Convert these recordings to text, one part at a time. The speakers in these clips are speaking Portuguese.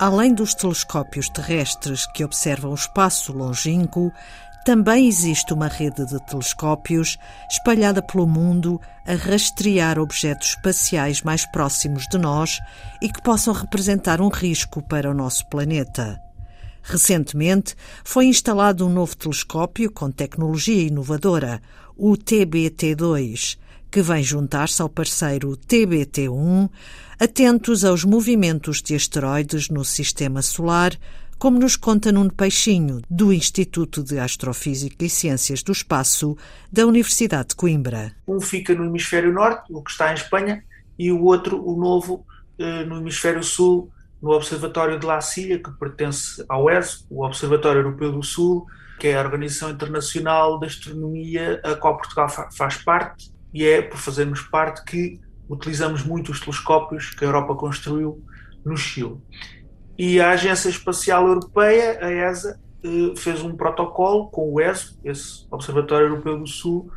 Além dos telescópios terrestres que observam o espaço longínquo, também existe uma rede de telescópios espalhada pelo mundo a rastrear objetos espaciais mais próximos de nós e que possam representar um risco para o nosso planeta. Recentemente foi instalado um novo telescópio com tecnologia inovadora, o TBT-2, que vem juntar-se ao parceiro TBT-1, atentos aos movimentos de asteroides no sistema solar, como nos conta Nuno Peixinho, do Instituto de Astrofísica e Ciências do Espaço da Universidade de Coimbra. Um fica no hemisfério norte, o que está em Espanha, e o outro, o novo, eh, no hemisfério sul, no Observatório de La Silla, que pertence ao ESO, o Observatório Europeu do Sul, que é a Organização Internacional da Astronomia, a qual Portugal faz parte, e é por fazermos parte que utilizamos muito os telescópios que a Europa construiu no Chile. E a Agência Espacial Europeia, a ESA, eh, fez um protocolo com o ESO, esse Observatório Europeu do Sul,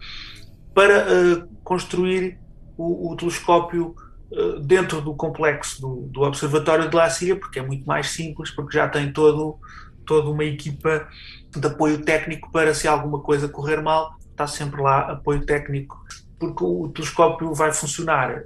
para eh, construir o, o telescópio eh, dentro do complexo do, do, Observatório de La Silla, porque é muito mais simples, porque já tem todo, toda uma equipa de apoio técnico para se alguma coisa correr mal, está sempre lá apoio técnico, porque o telescópio vai funcionar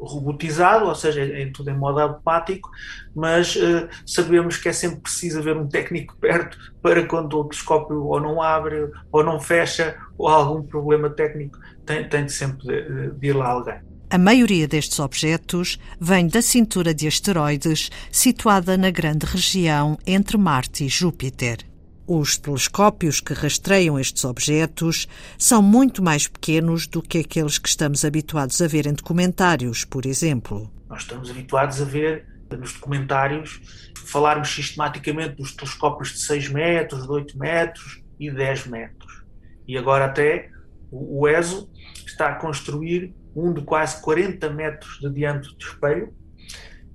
robotizado, ou seja, é, é tudo em modo automático, mas uh, sabemos que é sempre preciso haver um técnico perto para quando o telescópio ou não abre, ou não fecha, ou há algum problema técnico, tem, tem de sempre de, de ir lá alguém. A maioria destes objetos vem da cintura de asteroides situada na grande região entre Marte e Júpiter. Os telescópios que rastreiam estes objetos são muito mais pequenos do que aqueles que estamos habituados a ver em documentários, por exemplo. Nós estamos habituados a ver nos documentários falarmos sistematicamente dos telescópios de 6 metros, de 8 metros e 10 metros. E agora até o ESO está a construir um de quase 40 metros de diâmetro de espelho,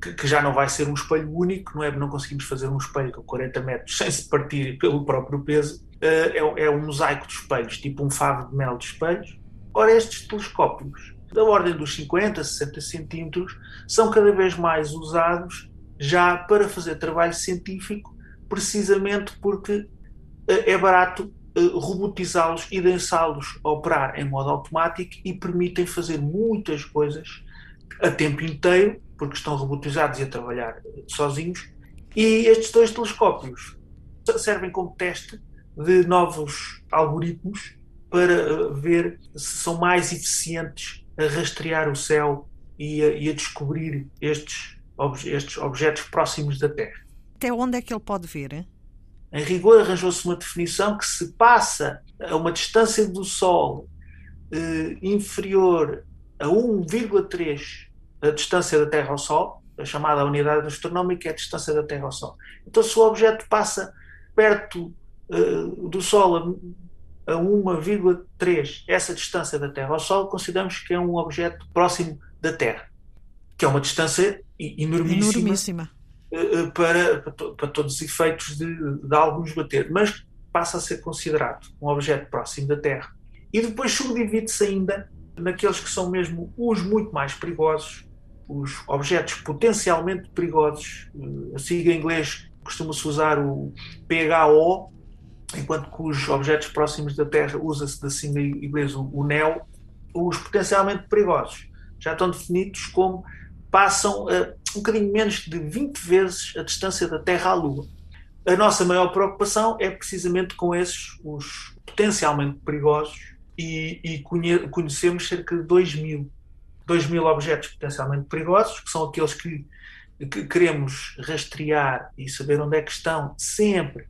que, que, já não vai ser um espelho único, não é? Não conseguimos fazer um espelho com 40 metros sem se partir pelo próprio peso. Uh, é, é, um mosaico de espelhos, tipo um favo de mel de espelhos. Ora, estes telescópios, da ordem dos 50, 60 centímetros, são cada vez mais usados já para fazer trabalho científico, precisamente porque uh, é barato uh, robotizá-los e deixá-los operar em modo automático e permitem fazer muitas coisas a tempo inteiro porque estão robotizados e a trabalhar sozinhos. E estes dois telescópios servem como teste de novos algoritmos para eh, ver se são mais eficientes a rastrear o céu e a, e a descobrir estes, estes objetos próximos da Terra. Até onde é que ele pode ver? Em rigor, arranjou-se uma definição que se passa a uma distância do Sol eh, inferior a 1,3 a distância da Terra ao Sol, a chamada unidade astronómica é a distância da Terra ao Sol. Então, se o objeto passa perto uh, do Sol a, a 1,3 essa distância da Terra ao Sol, consideramos que é um objeto próximo da Terra, que é uma distância enormíssima, enormíssima. Uh, para, para, to, para, todos os efeitos de, de algo nos bater, mas passa a ser considerado um objeto próximo da Terra. E depois subdivide-se ainda naqueles que são mesmo os muito mais perigosos, os objetos potencialmente perigosos. A sigla em inglês costuma-se usar o PHO, enquanto que os objetos próximos da Terra usa-se da sigla em inglês o NEO. Os potencialmente perigosos já estão definidos como passam uh, um bocadinho menos de 20 vezes a distância da Terra à Lua. A nossa maior preocupação é precisamente com esses, os potencialmente perigosos, e, e conhe conhecemos cerca de 2 mil 2 mil objetos potencialmente perigosos, que são aqueles que, que queremos rastrear e saber onde é que estão sempre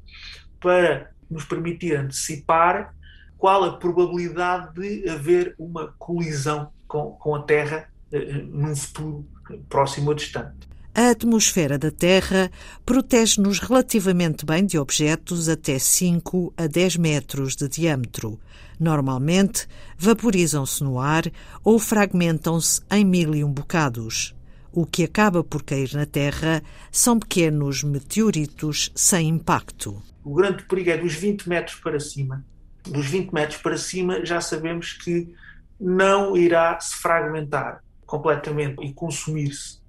para nos permitir antecipar qual a probabilidade de haver uma colisão com, com a Terra eh, num futuro próximo ou distante. A atmosfera da Terra protege-nos relativamente bem de objetos até 5 a 10 metros de diâmetro. Normalmente, vaporizam-se no ar ou fragmentam-se em mil e um bocados. O que acaba por cair na Terra são pequenos meteoritos sem impacto. O grande perigo é dos 20 metros para cima. Dos 20 metros para cima já sabemos que não irá se fragmentar completamente e consumir-se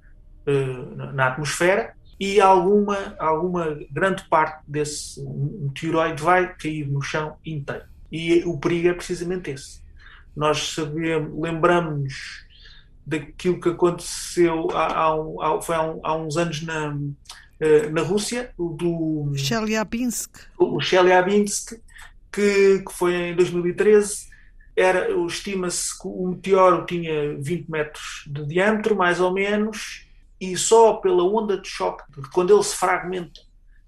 na atmosfera, e alguma, alguma grande parte desse meteoroide vai cair no chão inteiro. E o perigo é precisamente esse. Nós sabemos, lembramos daquilo que aconteceu há, há, foi há, há uns anos na, eh, na Rússia, do Chelyabinsk. O Chelyabinsk, que, que foi em 2013. Era, estima-se que o meteoro tinha 20 metros de diâmetro, mais ou menos, e só pela onda de choque, quando ele se fragmenta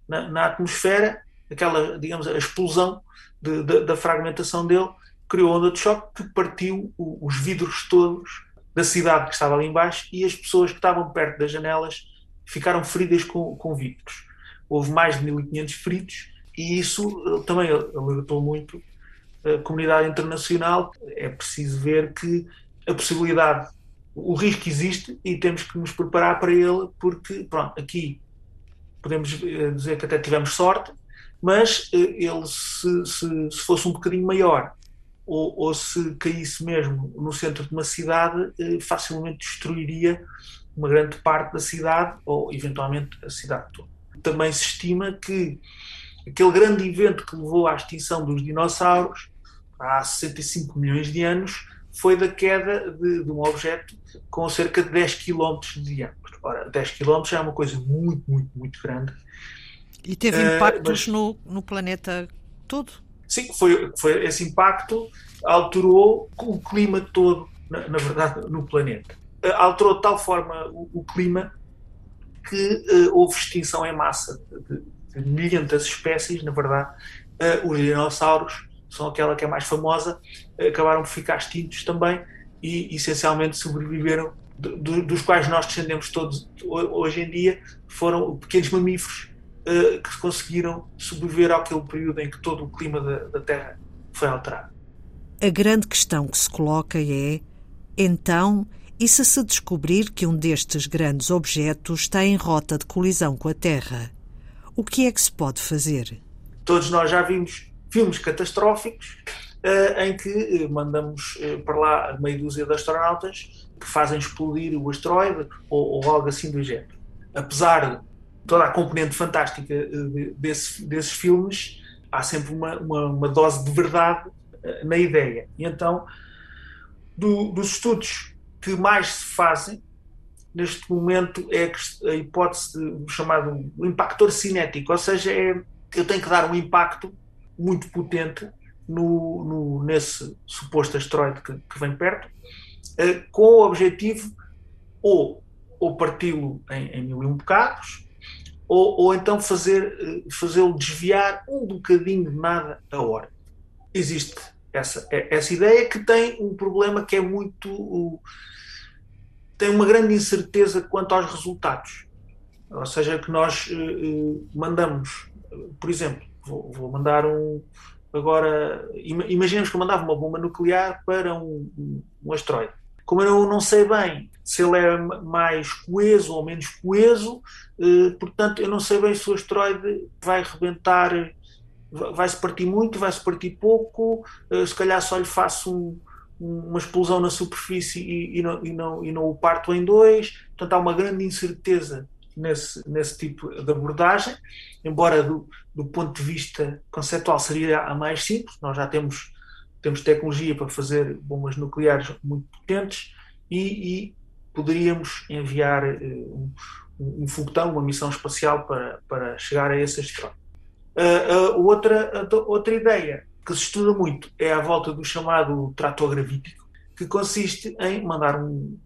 na, na atmosfera, aquela, digamos, a explosão de, de, da fragmentação dele, criou onda de choque que partiu o, os vidros todos da cidade que estava ali embaixo e as pessoas que estavam perto das janelas ficaram feridas com, com vidros. Houve mais de 1500 feridos e isso eh, também alertou muito a comunidade internacional. É preciso ver que a possibilidade, o risco existe e temos que nos preparar para ele, porque, pronto, aqui podemos eh, dizer que até tivemos sorte, mas eh, ele, se, se, se fosse um bocadinho maior ou, ou, se caísse mesmo no centro de uma cidade, facilmente destruiria uma grande parte da cidade ou eventualmente a cidade toda. Também se estima que aquele grande evento que levou à extinção dos dinossauros há 65 milhões de anos foi da queda de, de um objeto com cerca de 10 km de diâmetro. Ora, 10 km é uma coisa muito, muito, muito grande. E teve uh, impactos mas, no, no planeta todo? Sim, foi, foi esse impacto alterou o clima todo, na, na verdade, no planeta. Uh, alterou de tal forma o, o clima que uh, houve extinção em massa de, de milhentas espécies, na verdade, uh, os dinossauros são aquela que é mais famosa, uh, acabaram por ficar extintos também e essencialmente sobreviveram, do, dos quais nós descendemos todos hoje em dia, foram pequenos mamíferos uh, que conseguiram sobreviver àquele período em que todo o clima da, da Terra foi alterado. A grande questão que se coloca é, então, e se se descobrir que um destes grandes objetos está em rota de colisão com a Terra? O que é que se pode fazer? Todos nós já vimos filmes catastróficos em que uh, mandamos uh, para lá meia dúzia de astronautas que fazem explodir o asteroide ou, ou algo assim do género. Apesar de toda a componente fantástica desse, desses filmes, há sempre uma, uma, uma dose de verdade na ideia. E então, do, dos estudos que mais se fazem neste momento é a hipótese do chamado impactor cinético, ou seja, é, eu tenho que dar um impacto muito potente no, no nesse suposto asteroide que, que vem perto, eh, com o objetivo ou, ou parti-lo em, em, mil e um bocados, ou, ou então fazer, eh, fazê-lo desviar um bocadinho de nada a hora. Existe essa, essa ideia que tem um problema que é muito tem uma grande incerteza quanto aos resultados. Ou seja, que nós uh, mandamos, por exemplo, vou, vou, mandar um. Agora, imaginemos que eu mandava uma bomba nuclear para um, um, um asteroide. Como eu não sei bem se ele é mais coeso ou menos coeso, uh, portanto, eu não sei bem se o asteroide vai rebentar, vai-se partir muito, vai-se partir pouco, uh, se calhar só lhe faço um, uma explosão na superfície e, e, não, e, não, e não o parto em dois. Portanto, há uma grande incerteza nesse, nesse tipo de abordagem, embora do, do ponto de vista conceptual seria a mais simples, nós já temos, temos tecnologia para fazer bombas nucleares muito potentes e, e poderíamos enviar uh, um, um foguetão, uma missão espacial para, para chegar a esse asteroide. Uh, uh, outra, outra ideia que se estuda muito é à volta do chamado trator gravítico, que consiste em mandar um,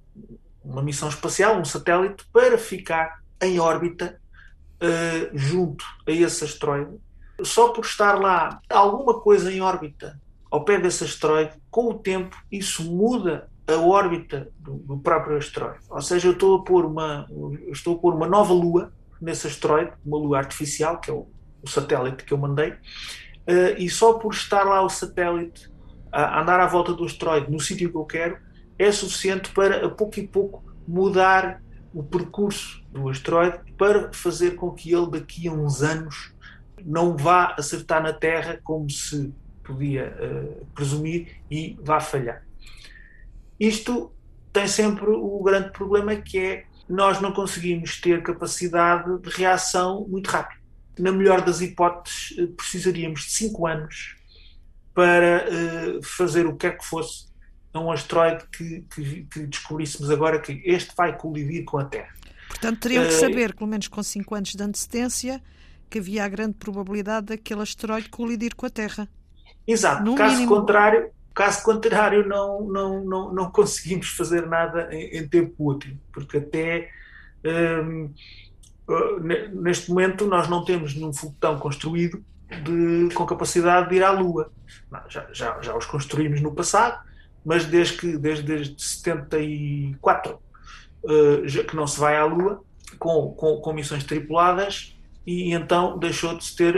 uma missão espacial, um satélite, para ficar em órbita uh, junto a esse asteroide. Só por estar lá alguma coisa em órbita ao pé desse asteroide, com o tempo isso muda a órbita do, do próprio asteroide. Ou seja, eu estou a pôr uma, estou a pôr uma nova lua nesse asteroide, uma lua artificial, que é o, o satélite que eu mandei, uh, e só por estar lá o satélite a andar à volta do asteroide no sítio que eu quero é suficiente para a pouco e pouco mudar o percurso do asteroide para fazer com que ele daqui a uns anos não vá acertar na Terra como se podia uh, presumir e vá falhar. Isto tem sempre o grande problema que é nós não conseguimos ter capacidade de reação muito rápida. Na melhor das hipóteses, eh, precisaríamos de 5 anos para uh, fazer o que quer que fosse a um asteroide que, que, que, descobríssemos agora que este vai colidir com a Terra. Portanto, teriam que saber, pelo menos com 5 anos de antecedência, que havia a grande probabilidade daquele asteroide colidir com a Terra. Exato. No caso mínimo... contrário, caso contrário não, não, não, não conseguimos fazer nada em, em tempo útil, porque até um, uh, neste momento nós não temos nenhum foguetão construído de, com capacidade de ir à Lua. Já, já, já os construímos no passado, mas desde que desde, desde 74 uh, que não se vai à Lua com, com, com missões tripuladas e então deixou de se ter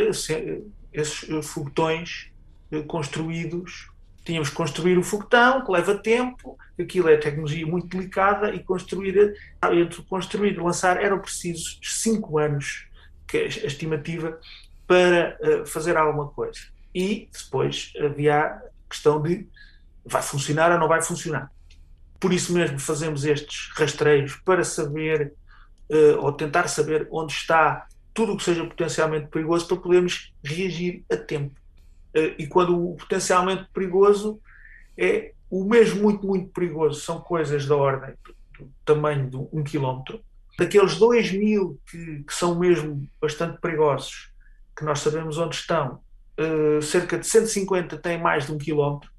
esses foguetões eh, construídos. Tínhamos que construir o foguetão, que leva tempo, aquilo é tecnologia muito delicada, e construir, entre construir e lançar eram precisos cinco anos, que é a estimativa, para fazer alguma coisa. E depois havia a questão de vai funcionar ou não vai funcionar. Por isso mesmo fazemos estes rastreios para saber, uh, ou tentar saber onde está tudo o que seja potencialmente perigoso para podermos reagir a tempo. Eh, e quando o potencialmente perigoso é o mesmo muito, muito perigoso, são coisas da ordem do, tamanho de um quilómetro. Daqueles 2 mil que, que, são mesmo bastante perigosos, que nós sabemos onde estão, uh, cerca de 150 têm mais de um quilómetro.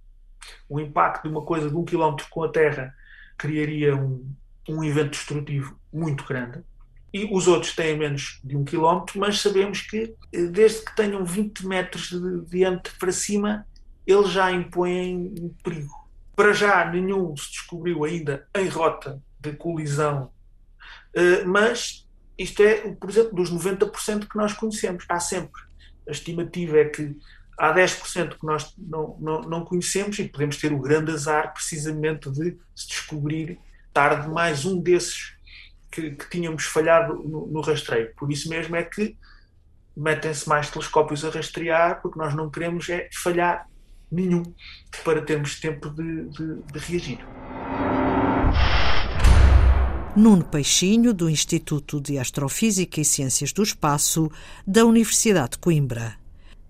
O impacto de uma coisa de um quilómetro com a Terra criaria um, um evento destrutivo muito grande e os outros têm menos de um quilómetro, mas sabemos que eh, desde que tenham 20 metros de diâmetro para cima, eles já impõem um perigo. Para já, nenhum se descobriu ainda em rota de colisão, eh, mas isto é, por exemplo, dos 90% que nós conhecemos. Há sempre. A estimativa é que há 10% que nós não, não, não conhecemos e podemos ter o grande azar, precisamente, de se descobrir tarde mais um desses que, que tínhamos falhado no, no, rastreio. Por isso mesmo é que metem-se mais telescópios a rastrear, porque nós não queremos é falhar nenhum para termos tempo de, de, de reagir. Nuno Peixinho, do Instituto de Astrofísica e Ciências do Espaço, da Universidade de Coimbra.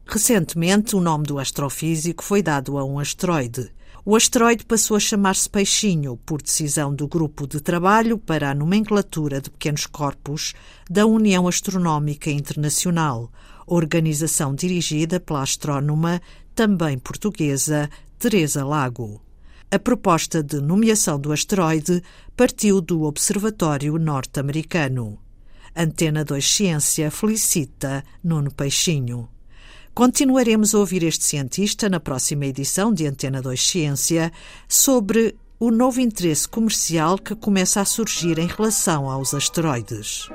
Recentemente, o nome do astrofísico foi dado a um asteroide, o asteroide passou a chamar-se Peixinho por decisão do Grupo de Trabalho para a Nomenclatura de Pequenos Corpos da União Astronómica Internacional, organização dirigida pela astrónoma, também portuguesa, Teresa Lago. A proposta de nomeação do asteroide partiu do Observatório Norte-Americano. Antena 2 Ciência felicita Nuno Peixinho. Continuaremos a ouvir este cientista na próxima edição de Antena 2 Ciência sobre o novo interesse comercial que começa a surgir em relação aos asteroides.